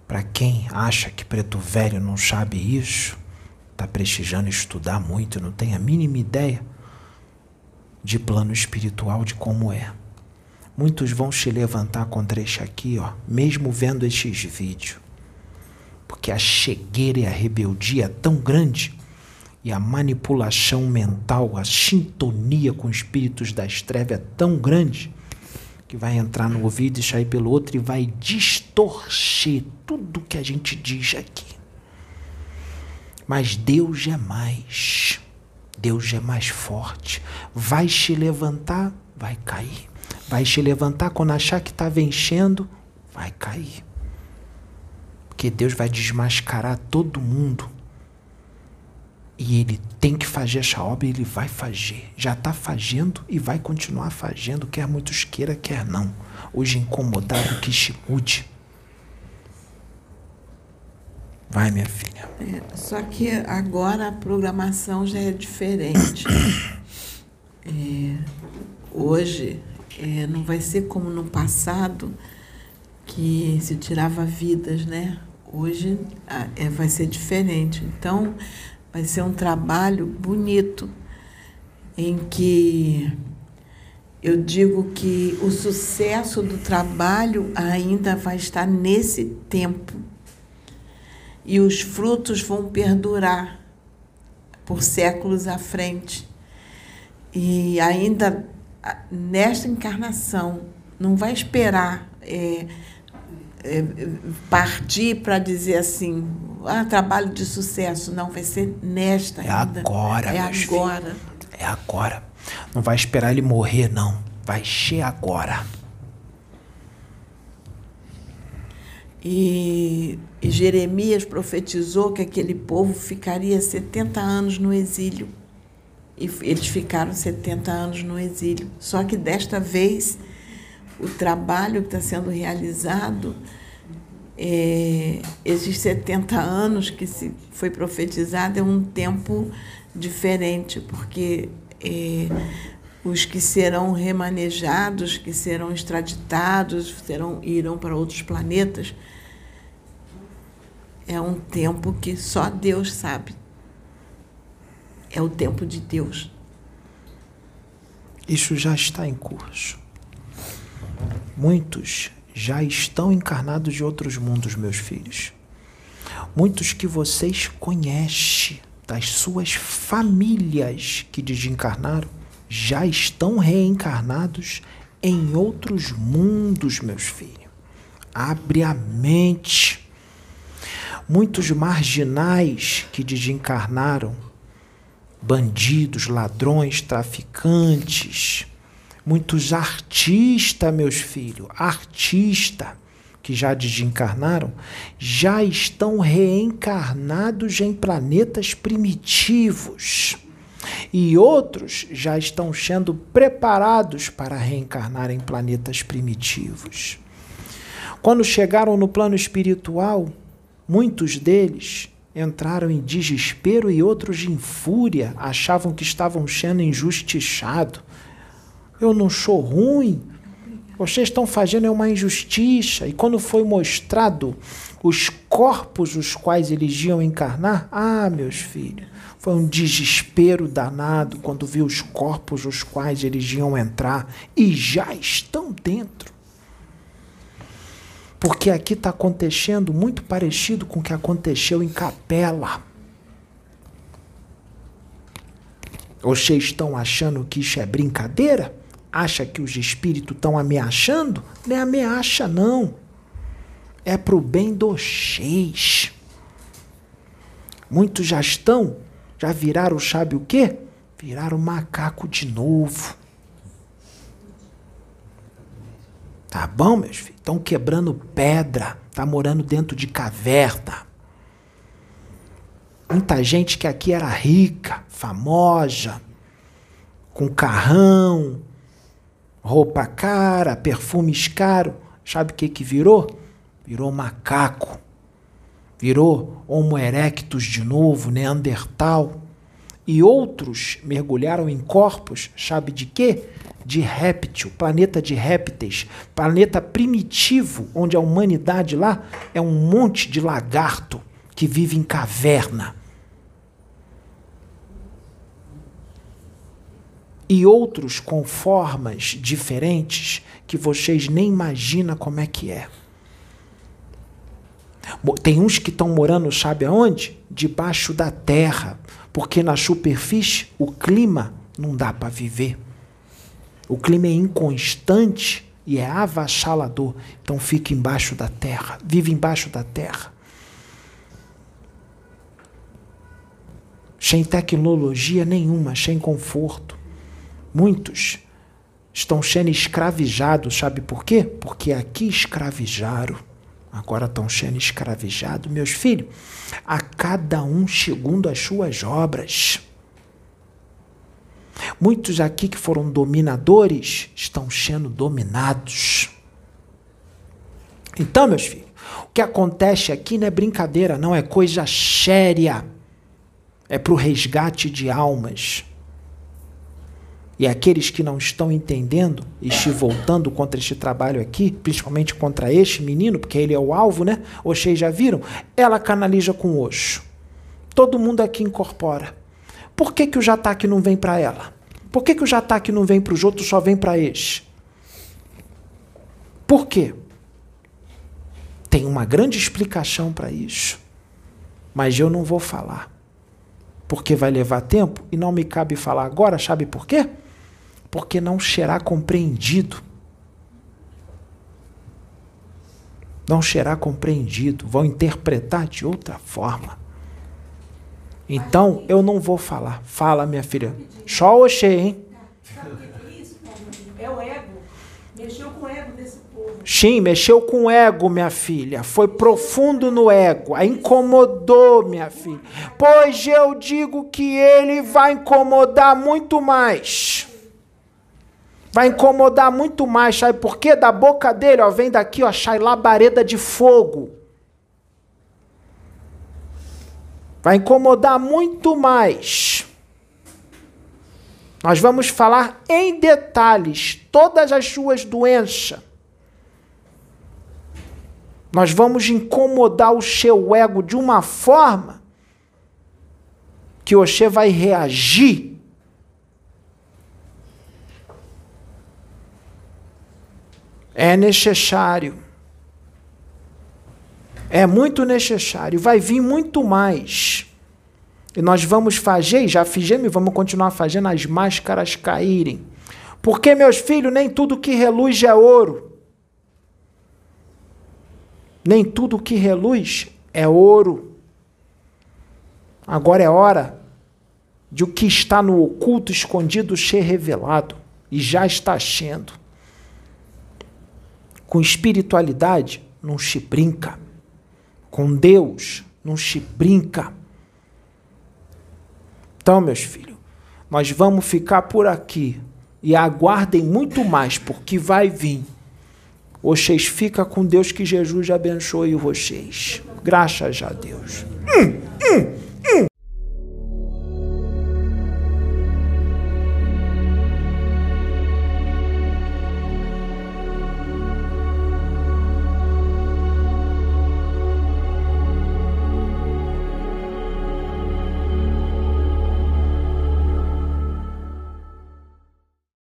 Para quem acha que preto velho não sabe isso, está prestigiando estudar muito, não tem a mínima ideia de plano espiritual de como é. Muitos vão se levantar contra este aqui, ó, mesmo vendo estes vídeos. Porque a chegueira e a rebeldia é tão grande e a manipulação mental, a sintonia com espíritos das trevas é tão grande que vai entrar no ouvido e sair pelo outro e vai distorcer tudo que a gente diz aqui. Mas Deus é mais. Deus é mais forte. Vai se levantar, vai cair. Vai te levantar quando achar que está vencendo, vai cair. Porque Deus vai desmascarar todo mundo. E ele tem que fazer essa obra e ele vai fazer. Já está fazendo e vai continuar fazendo, quer muitos queira, quer não. Hoje incomodado que se mude. Vai, minha filha. É, só que agora a programação já é diferente. É, hoje é, não vai ser como no passado, que se tirava vidas, né? Hoje é, vai ser diferente. Então, vai ser um trabalho bonito, em que eu digo que o sucesso do trabalho ainda vai estar nesse tempo. E os frutos vão perdurar por séculos à frente. E ainda nesta encarnação, não vai esperar é, é, partir para dizer assim, ah, trabalho de sucesso. Não, vai ser nesta é ainda. Agora, é agora. Filhos. É agora. Não vai esperar ele morrer, não. Vai ser agora. E, e Jeremias profetizou que aquele povo ficaria 70 anos no exílio. E eles ficaram 70 anos no exílio. Só que desta vez, o trabalho que está sendo realizado, é, esses 70 anos que se foi profetizado, é um tempo diferente, porque é, os que serão remanejados, que serão extraditados, serão, irão para outros planetas, é um tempo que só Deus sabe. É o tempo de Deus. Isso já está em curso. Muitos já estão encarnados de outros mundos, meus filhos. Muitos que vocês conhecem das suas famílias que desencarnaram já estão reencarnados em outros mundos, meus filhos. Abre a mente. Muitos marginais que desencarnaram, bandidos, ladrões, traficantes, muitos artistas, meus filhos, artistas que já desencarnaram, já estão reencarnados em planetas primitivos e outros já estão sendo preparados para reencarnar em planetas primitivos. Quando chegaram no plano espiritual, muitos deles entraram em desespero e outros em fúria, achavam que estavam sendo injustiçados. Eu não sou ruim, vocês estão fazendo uma injustiça. E quando foi mostrado os corpos os quais eles iam encarnar, ah, meus filhos, foi um desespero danado quando viu os corpos os quais eles iam entrar e já estão dentro. Porque aqui está acontecendo muito parecido com o que aconteceu em Capela. Vocês estão achando que isso é brincadeira? Acha que os espíritos estão ameaçando? Não é ameaça, não. É para o bem dos seis. Muitos já estão já viraram, sabe o quê? Viraram macaco de novo. Tá bom, meus filhos? Estão quebrando pedra. Tá morando dentro de caverna. Muita gente que aqui era rica, famosa, com carrão, roupa cara, perfumes caros. Sabe o que que virou? Virou macaco virou Homo erectus de novo, Neandertal. E outros mergulharam em corpos, sabe de quê? De réptil, planeta de répteis, planeta primitivo, onde a humanidade lá é um monte de lagarto que vive em caverna. E outros com formas diferentes que vocês nem imaginam como é que é. Tem uns que estão morando, sabe aonde? Debaixo da terra, porque na superfície o clima não dá para viver. O clima é inconstante e é avassalador. Então fica embaixo da terra, vive embaixo da terra. Sem tecnologia nenhuma, sem conforto. Muitos estão sendo escravizados, sabe por quê? Porque aqui escravizaram agora estão sendo escravizados, meus filhos, a cada um segundo as suas obras. Muitos aqui que foram dominadores estão sendo dominados. Então, meus filhos, o que acontece aqui não é brincadeira, não é coisa séria. É para o resgate de almas. E aqueles que não estão entendendo e se voltando contra este trabalho aqui, principalmente contra este menino, porque ele é o alvo, né? Vocês já viram? Ela canaliza com Oxo. Todo mundo aqui incorpora. Por que, que o Jataque não vem para ela? Por que, que o Jataque não vem para os outros, só vem para este? Por quê? Tem uma grande explicação para isso. Mas eu não vou falar. Porque vai levar tempo e não me cabe falar agora, sabe por quê? Porque não será compreendido. Não será compreendido, vão interpretar de outra forma. Então, eu não vou falar. Fala, minha filha. Só Oxê, hein? É o ego. Mexeu com o ego desse povo. Sim, mexeu com o ego, minha filha. Foi profundo no ego. A incomodou, minha filha. Pois eu digo que ele vai incomodar muito mais. Vai incomodar muito mais, sabe por quê? Da boca dele, ó, vem daqui, ó, sai labareda de fogo. Vai incomodar muito mais. Nós vamos falar em detalhes todas as suas doenças nós vamos incomodar o seu ego de uma forma que você vai reagir. É necessário. É muito necessário. Vai vir muito mais. E nós vamos fazer, já fizemos e vamos continuar fazendo as máscaras caírem. Porque, meus filhos, nem tudo que reluz é ouro. Nem tudo que reluz é ouro. Agora é hora de o que está no oculto, escondido, ser revelado. E já está sendo. Com espiritualidade, não se brinca. Com Deus, não se brinca. Então, meus filhos, nós vamos ficar por aqui e aguardem muito mais, porque vai vir. Vocês fica com Deus que Jesus abençoe vocês. Graças a Deus. Hum, hum.